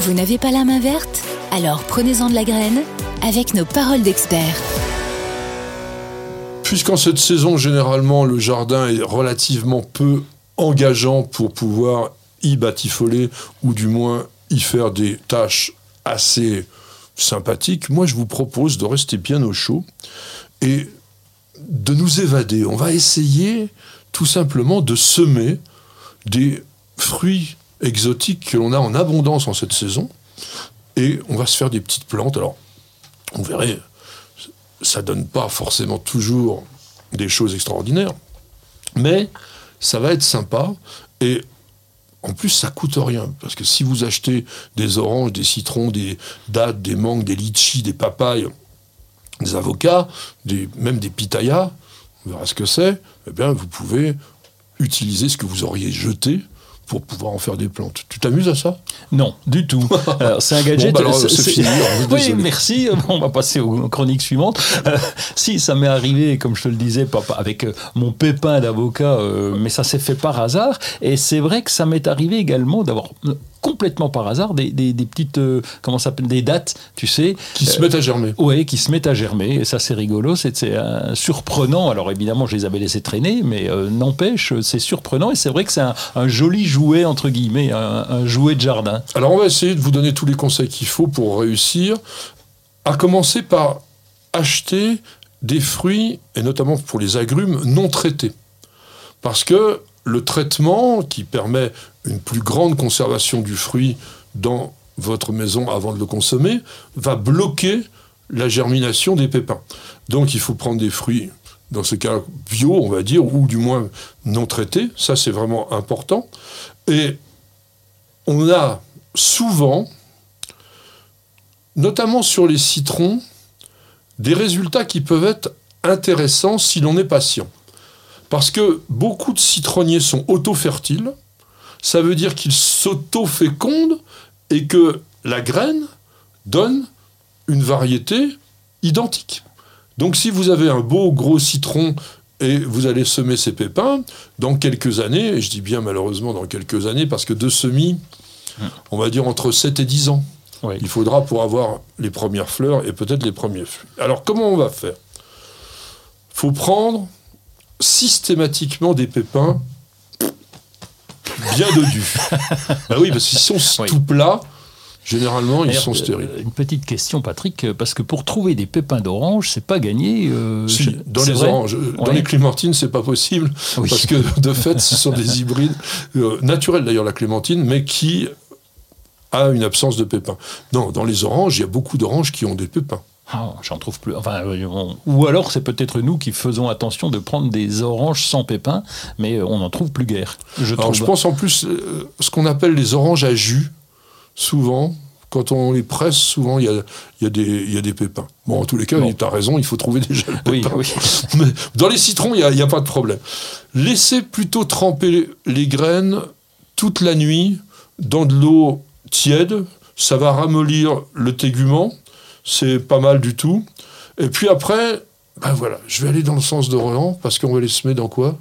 Vous n'avez pas la main verte Alors prenez-en de la graine avec nos paroles d'experts. Puisqu'en cette saison, généralement, le jardin est relativement peu engageant pour pouvoir y batifoler ou du moins y faire des tâches assez sympathiques, moi je vous propose de rester bien au chaud et de nous évader. On va essayer tout simplement de semer des fruits exotiques que l'on a en abondance en cette saison et on va se faire des petites plantes. Alors, on verrait, ça donne pas forcément toujours des choses extraordinaires, mais ça va être sympa et en plus, ça coûte rien. Parce que si vous achetez des oranges, des citrons, des dattes, des mangues, des litchis, des papayes, des avocats, même des pitayas, on verra ce que c'est, eh bien, vous pouvez utiliser ce que vous auriez jeté pour pouvoir en faire des plantes. Tu t'amuses à ça? Non, du tout. C'est un gadget. Bon, bah alors, fini. alors, Oui, merci. On va passer aux chroniques suivantes. Euh, si, ça m'est arrivé, comme je te le disais, pas avec euh, mon pépin d'avocat, euh, mais ça s'est fait par hasard. Et c'est vrai que ça m'est arrivé également d'avoir complètement par hasard des, des- des petites, euh, comment s'appelle, des dates, tu sais. Qui se mettent à germer. Oui, qui se mettent à germer, et ça c'est rigolo, c'est c'est, euh, surprenant. Alors évidemment, je les avais laissés traîner, mais euh, n'empêche, c'est surprenant, et c'est vrai que c'est un, un joli jouet, entre guillemets, un, un jouet de jardin. Alors, on va essayer de vous donner tous les conseils qu'il faut pour réussir. À commencer par acheter des fruits, et notamment pour les agrumes, non traités. Parce que le traitement, qui permet une plus grande conservation du fruit dans votre maison avant de le consommer, va bloquer la germination des pépins. Donc il faut prendre des fruits, dans ce cas bio, on va dire, ou du moins non traités. Ça, c'est vraiment important. Et on a souvent, notamment sur les citrons, des résultats qui peuvent être intéressants si l'on est patient. Parce que beaucoup de citronniers sont auto-fertiles, ça veut dire qu'ils s'auto-fécondent et que la graine donne une variété identique. Donc si vous avez un beau gros citron et vous allez semer ces pépins, dans quelques années, et je dis bien malheureusement dans quelques années, parce que de semis, on va dire entre 7 et 10 ans, Oui. il faudra pour avoir les premières fleurs et peut-être les premiers fruits. Alors comment on va faire? Faut prendre systématiquement des pépins bien dodus. bah oui, parce qu'ils sont Oui. tout plats, généralement ils sont euh, stériles. Une petite question, Patrick, euh, parce que pour trouver des pépins d'orange, c'est pas gagné. euh, Si, je- dans les oranges, dans les clémentines, c'est pas possible Oui. parce que de fait, ce sont des hybrides euh, naturels d'ailleurs la clémentine, mais qui a une absence de pépins. Non, dans les oranges, il y a beaucoup d'oranges qui ont des pépins. Ah, J'en trouve plus. Enfin, euh, on- Ou alors c'est peut-être nous qui faisons attention de prendre des oranges sans pépins, mais euh, on n'en trouve plus guère. Je Alors trouve. je pense en plus euh, ce qu'on appelle les oranges à jus, souvent. Quand on les presse, souvent, il y a, il y a des, y a des pépins. Bon, en tous les cas, Bon. tu as raison, il faut trouver déjà le Oui, pépin. oui. Mais dans les citrons, il n'y a, a pas de problème. Laissez plutôt tremper les graines toute la nuit dans de l'eau tiède. Ça va ramollir le tégument. C'est pas mal du tout. Et puis après, ben voilà, je vais aller dans le sens de Roland parce qu'on va les semer dans quoi?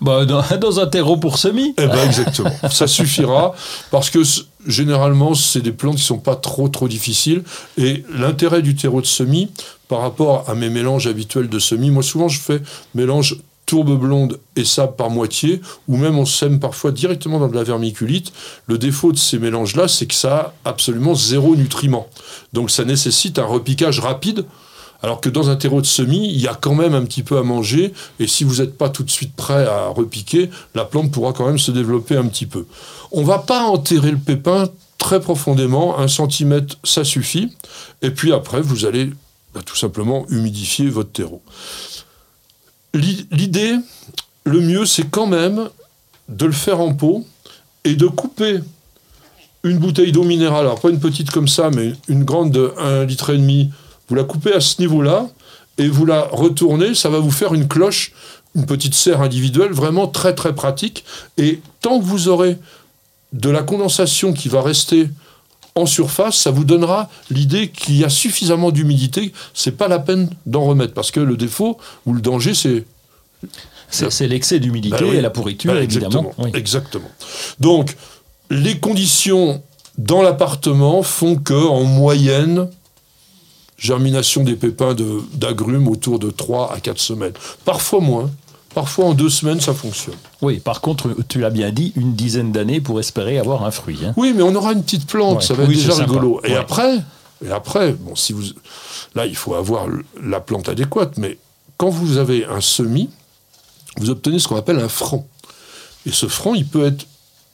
Bah, dans, dans un terreau pour semis. eh ben exactement, ça suffira parce que généralement c'est des plantes qui sont pas trop trop difficiles et l'intérêt du terreau de semis par rapport à mes mélanges habituels de semis, moi souvent je fais mélange tourbe blonde et sable par moitié ou même on sème parfois directement dans de la vermiculite. Le défaut de ces mélanges là, c'est que ça a absolument zéro nutriment. Donc ça nécessite un repiquage rapide alors que dans un terreau de semis, il y a quand même un petit peu à manger, et si vous n'êtes pas tout de suite prêt à repiquer, la plante pourra quand même se développer un petit peu. On va pas enterrer le pépin très profondément, un centimètre, ça suffit, et puis après, vous allez bah, tout simplement humidifier votre terreau. L'i- L'idée, le mieux, c'est quand même de le faire en pot et de couper une bouteille d'eau minérale, alors pas une petite comme ça, mais une grande de 1,5 litre et demi, vous la coupez à ce niveau-là et vous la retournez, ça va vous faire une cloche, une petite serre individuelle, vraiment très très pratique. Et tant que vous aurez de la condensation qui va rester en surface, ça vous donnera l'idée qu'il y a suffisamment d'humidité, c'est pas la peine d'en remettre, parce que le défaut ou le danger, c'est C'est l'excès d'humidité oui. et la pourriture, évidemment. Exactement. Oui. exactement. Donc, les conditions dans l'appartement font que, en moyenne, germination des pépins de- d'agrumes autour de 3 à 4 semaines. Parfois moins. Parfois en deux semaines, ça fonctionne. Oui, par contre, tu l'as bien dit, une dizaine d'années pour espérer avoir un fruit. hein. Oui, mais on aura une petite plante, Ouais. ça va être déjà sympa. rigolo. Et Ouais. après, et après, bon, si vous, là, il faut avoir la plante adéquate, mais quand vous avez un semis, vous obtenez ce qu'on appelle un franc. Et ce franc, il peut être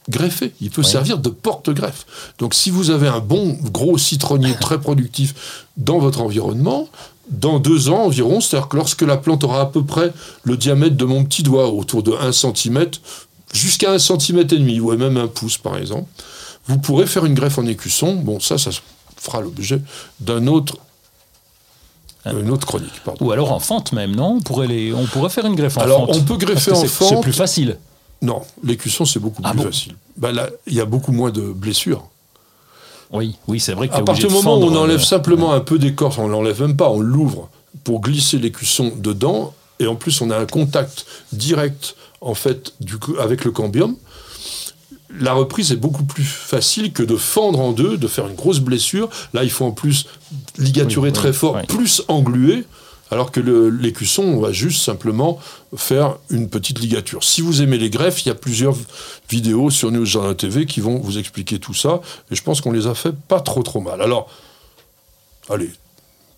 greffé, il peut Ouais. servir de porte-greffe. Donc, si vous avez un bon gros citronnier très productif dans votre environnement, dans deux ans environ, c'est-à-dire que lorsque la plante aura à peu près le diamètre de mon petit doigt, autour de 1 cm, jusqu'à 1 cm et demi, ou même un pouce par exemple, vous pourrez faire une greffe en écusson. Bon, ça, ça fera l'objet d'un autre, une autre chronique. Pardon. Ou alors en fente même, non? On pourrait, les, on pourrait faire une greffe en Alors, fente. on peut greffer en que c'est- fente. plus facile. Non, l'écusson, c'est beaucoup Ah plus bon? facile. Là, il y a beaucoup moins de blessures. Oui, oui c'est vrai que À partir du moment où on enlève euh, simplement un peu d'écorce, on l'enlève même pas, on l'ouvre pour glisser l'écusson dedans, et en plus on a un contact direct en fait du, coup, avec le cambium. La reprise est beaucoup plus facile que de fendre en deux, de faire une grosse blessure. Là, il faut en plus ligaturer Oui, très oui, fort, oui. plus engluer, alors que l'écusson, on va juste simplement faire une petite ligature. Si vous aimez les greffes, il y a plusieurs vidéos sur News TV qui vont vous expliquer tout ça, et je pense qu'on les a fait pas trop trop mal. Alors, allez,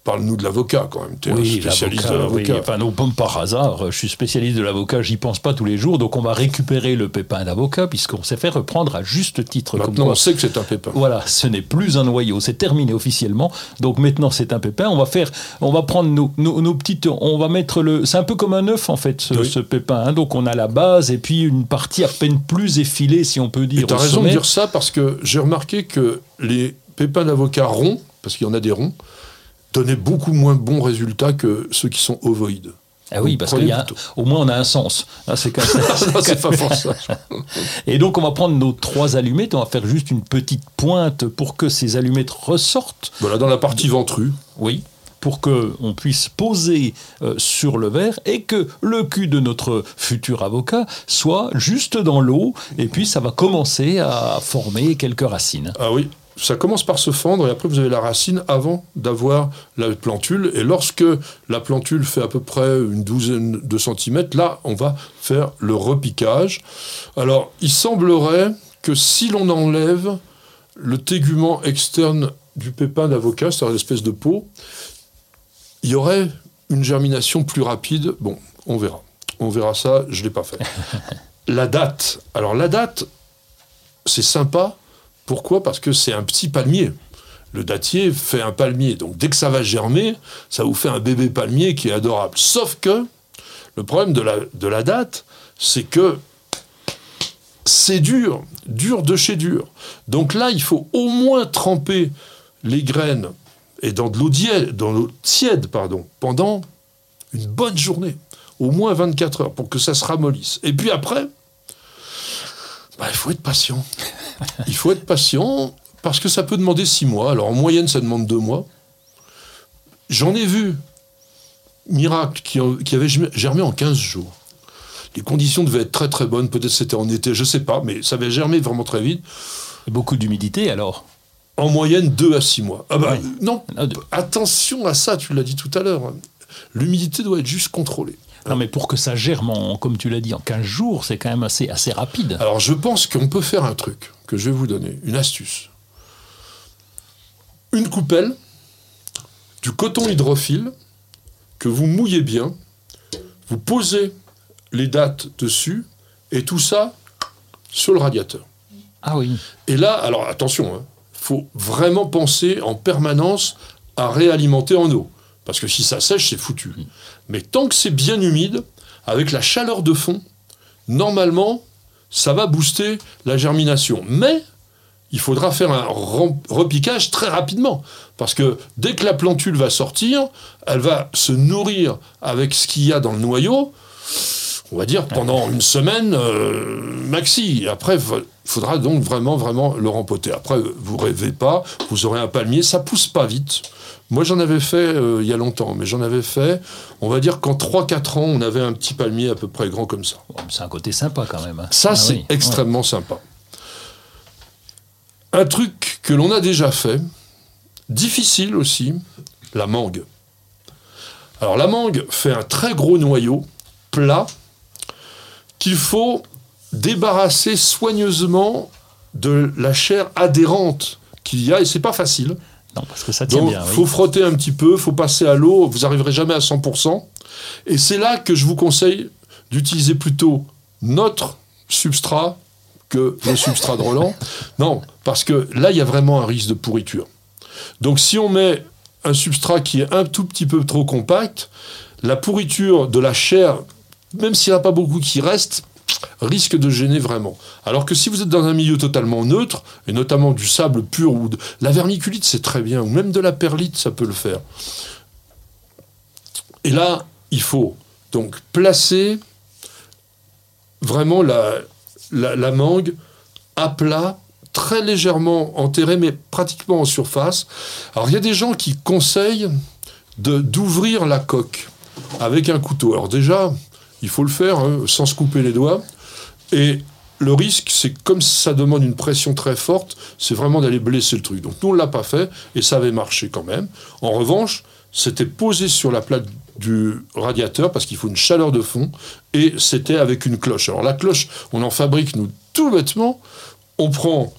parle-nous de l'avocat quand même. Tu es un Oui, spécialiste de l'avocat, oui. Enfin, non, pas par hasard. Je suis spécialiste de l'avocat, j'y pense pas tous les jours. Donc, on va récupérer le pépin d'avocat, puisqu'on s'est fait reprendre à juste titre. comme Maintenant, quoi- on sait que c'est un pépin. Voilà, ce n'est plus un noyau, c'est terminé officiellement. Donc maintenant, c'est un pépin. On va faire, on va prendre nos, nos, nos petites, on va mettre le, c'est un peu comme un œuf en fait, ce, Oui. ce pépin. hein. Donc on a la base et puis une partie à peine plus effilée, si on peut dire. Tu as raison de dire ça parce que j'ai remarqué que les pépins d'avocat ronds, parce qu'il y en a des ronds, donnaient beaucoup moins bons résultats que ceux qui sont ovoïdes. Ah oui, parce prenez qu'il y a, plutôt. au moins on a un sens. Ah, c'est comme ça. C'est pas pour ça. Et donc on va prendre nos trois allumettes, on va faire juste une petite pointe pour que ces allumettes ressortent. Voilà, dans la partie ventrue. Oui. Pour que on puisse poser euh, sur le verre et que le cul de notre futur avocat soit juste dans l'eau et puis ça va commencer à former quelques racines. Ah oui, ça commence par se fendre et après vous avez la racine avant d'avoir la plantule. Et lorsque la plantule fait à peu près une douzaine de centimètres, là, on va faire le repiquage. Alors, il semblerait que si l'on enlève le tégument externe du pépin d'avocat, c'est-à-dire l'espèce de peau, il y aurait une germination plus rapide. Bon, on verra. On verra ça, je ne l'ai pas fait. la date. Alors, la date, c'est sympa. Pourquoi? Parce que c'est un petit palmier. Le dattier fait un palmier. Donc dès que ça va germer, ça vous fait un bébé palmier qui est adorable. Sauf que le problème de la, date, c'est que c'est dur, dur de chez dur. Donc là, il faut au moins tremper les graines et dans de l'eau tiède, dans l'eau tiède pardon, pendant une bonne journée, au moins 24 heures, pour que ça se ramollisse. Et puis après, bah, il faut être patient. Il faut être patient parce que ça peut demander six mois. Alors en moyenne, ça demande deux mois. J'en ai vu, miracle, qui, qui avait germé en 15 jours. Les conditions devaient être très très bonnes. Peut-être c'était en été, je sais pas, mais ça avait germé vraiment très vite. Beaucoup d'humidité alors? En moyenne, deux à six mois. Ah bah, Ouais. non, Ah, de- attention à ça, tu l'as dit tout à l'heure. L'humidité doit être juste contrôlée. Non mais pour que ça germe, en, comme tu l'as dit, en 15 jours, c'est quand même assez, assez rapide. Alors je pense qu'on peut faire un truc que je vais vous donner, une astuce. Une coupelle, du coton hydrophile, que vous mouillez bien, vous posez les dates dessus, et tout ça sur le radiateur. Ah oui. Et là, alors attention, il faut vraiment penser en permanence à réalimenter en eau. Parce que si ça sèche, c'est foutu. Mais tant que c'est bien humide, avec la chaleur de fond, normalement, ça va booster la germination. Mais il faudra faire un repiquage très rapidement. Parce que dès que la plantule va sortir, elle va se nourrir avec ce qu'il y a dans le noyau, on va dire pendant une semaine euh, maxi. Après, il faudra donc vraiment, vraiment le rempoter. Après, vous rêvez pas, vous aurez un palmier, ça pousse pas vite. Moi, j'en avais fait euh, il y a longtemps, mais j'en avais fait, on va dire qu'en 3-4 ans, on avait un petit palmier à peu près grand comme ça. C'est un côté sympa quand même. hein. Ça, Ah c'est oui, extrêmement sympa. Un truc que l'on a déjà fait, difficile aussi, la mangue. Alors la mangue fait un très gros noyau, plat, qu'il faut débarrasser soigneusement de la chair adhérente qu'il y a, et c'est pas facile. Non, parce que ça tient Donc, bien. oui. faut frotter un petit peu, faut passer à l'eau, vous arriverez jamais à 100%. Et c'est là que je vous conseille d'utiliser plutôt notre substrat que le substrat de Roland. Non, parce que là, il y a vraiment un risque de pourriture. Donc, si on met un substrat qui est un tout petit peu trop compact, la pourriture de la chair, même s'il n'y en a pas beaucoup qui reste, risque de gêner vraiment. Alors que si vous êtes dans un milieu totalement neutre, et notamment du sable pur ou de la vermiculite, c'est très bien, ou même de la perlite, ça peut le faire. Et là, il faut donc placer vraiment la, la, mangue à plat, très légèrement enterrée, mais pratiquement en surface. Alors il y a des gens qui conseillent d'ouvrir la coque avec un couteau. Alors déjà, il faut le faire hein, sans se couper les doigts. Et le risque, c'est que comme ça demande une pression très forte, c'est vraiment d'aller blesser le truc. Donc nous, on ne l'a pas fait et ça avait marché quand même. En revanche, c'était posé sur la plaque du radiateur parce qu'il faut une chaleur de fond et c'était avec une cloche. Alors la cloche, on en fabrique nous tout bêtement. On prend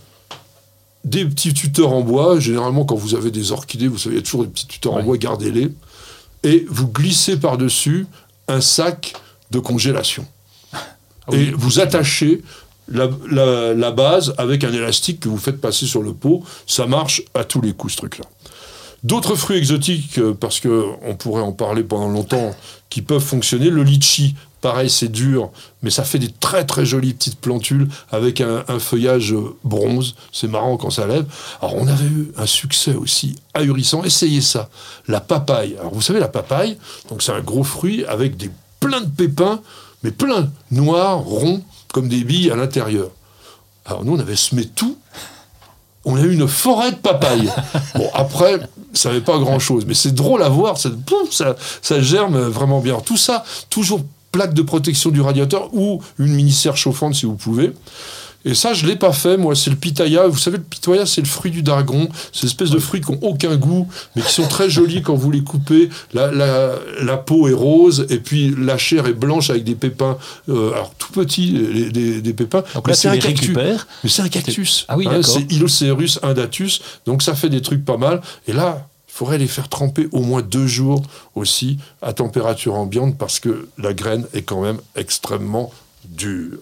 des petits tuteurs en bois. Généralement, quand vous avez des orchidées, vous savez, il y a toujours des petits tuteurs en bois, gardez-les. Et vous glissez par-dessus un sac de congélation. Et vous attachez la, la- la base avec un élastique que vous faites passer sur le pot. Ça marche à tous les coups, ce truc-là. D'autres fruits exotiques, euh, parce qu'on pourrait en parler pendant longtemps, qui peuvent fonctionner. Le litchi, pareil, c'est dur, mais ça fait des très très jolies petites plantules avec un, un feuillage euh, bronze. C'est marrant quand ça lève. Alors on avait eu un succès aussi ahurissant. Essayez ça. La papaye. Alors vous savez, la papaye, donc c'est un gros fruit avec des plein de pépins, mais plein, noirs, ronds, comme des billes à l'intérieur. Alors nous, on avait semé tout on a eu une forêt de papaye. Bon, après, ça n'avait pas grand-chose, mais c'est drôle à voir, ça, pouf, ça, ça germe vraiment bien. Tout ça, toujours plaque de protection du radiateur ou une mini-serre chauffante si vous pouvez. Et ça, je ne l'ai pas fait, moi, c'est le pitaya. Vous savez, le pitaya, c'est le fruit du dragon. C'est espèce de fruits qui n'ont aucun goût, mais qui sont très jolis quand vous les coupez. La, la, la peau est rose, et puis la chair est blanche avec des pépins, euh, alors tout petits, des, des pépins. Donc Mais là, c'est tu un cactus. Mais c'est un cactus. Ah oui, Hein, d'accord. C'est Iloceurus indatus. Donc ça fait des trucs pas mal. Et là, il faudrait les faire tremper au moins deux jours aussi à température ambiante parce que la graine est quand même extrêmement dure.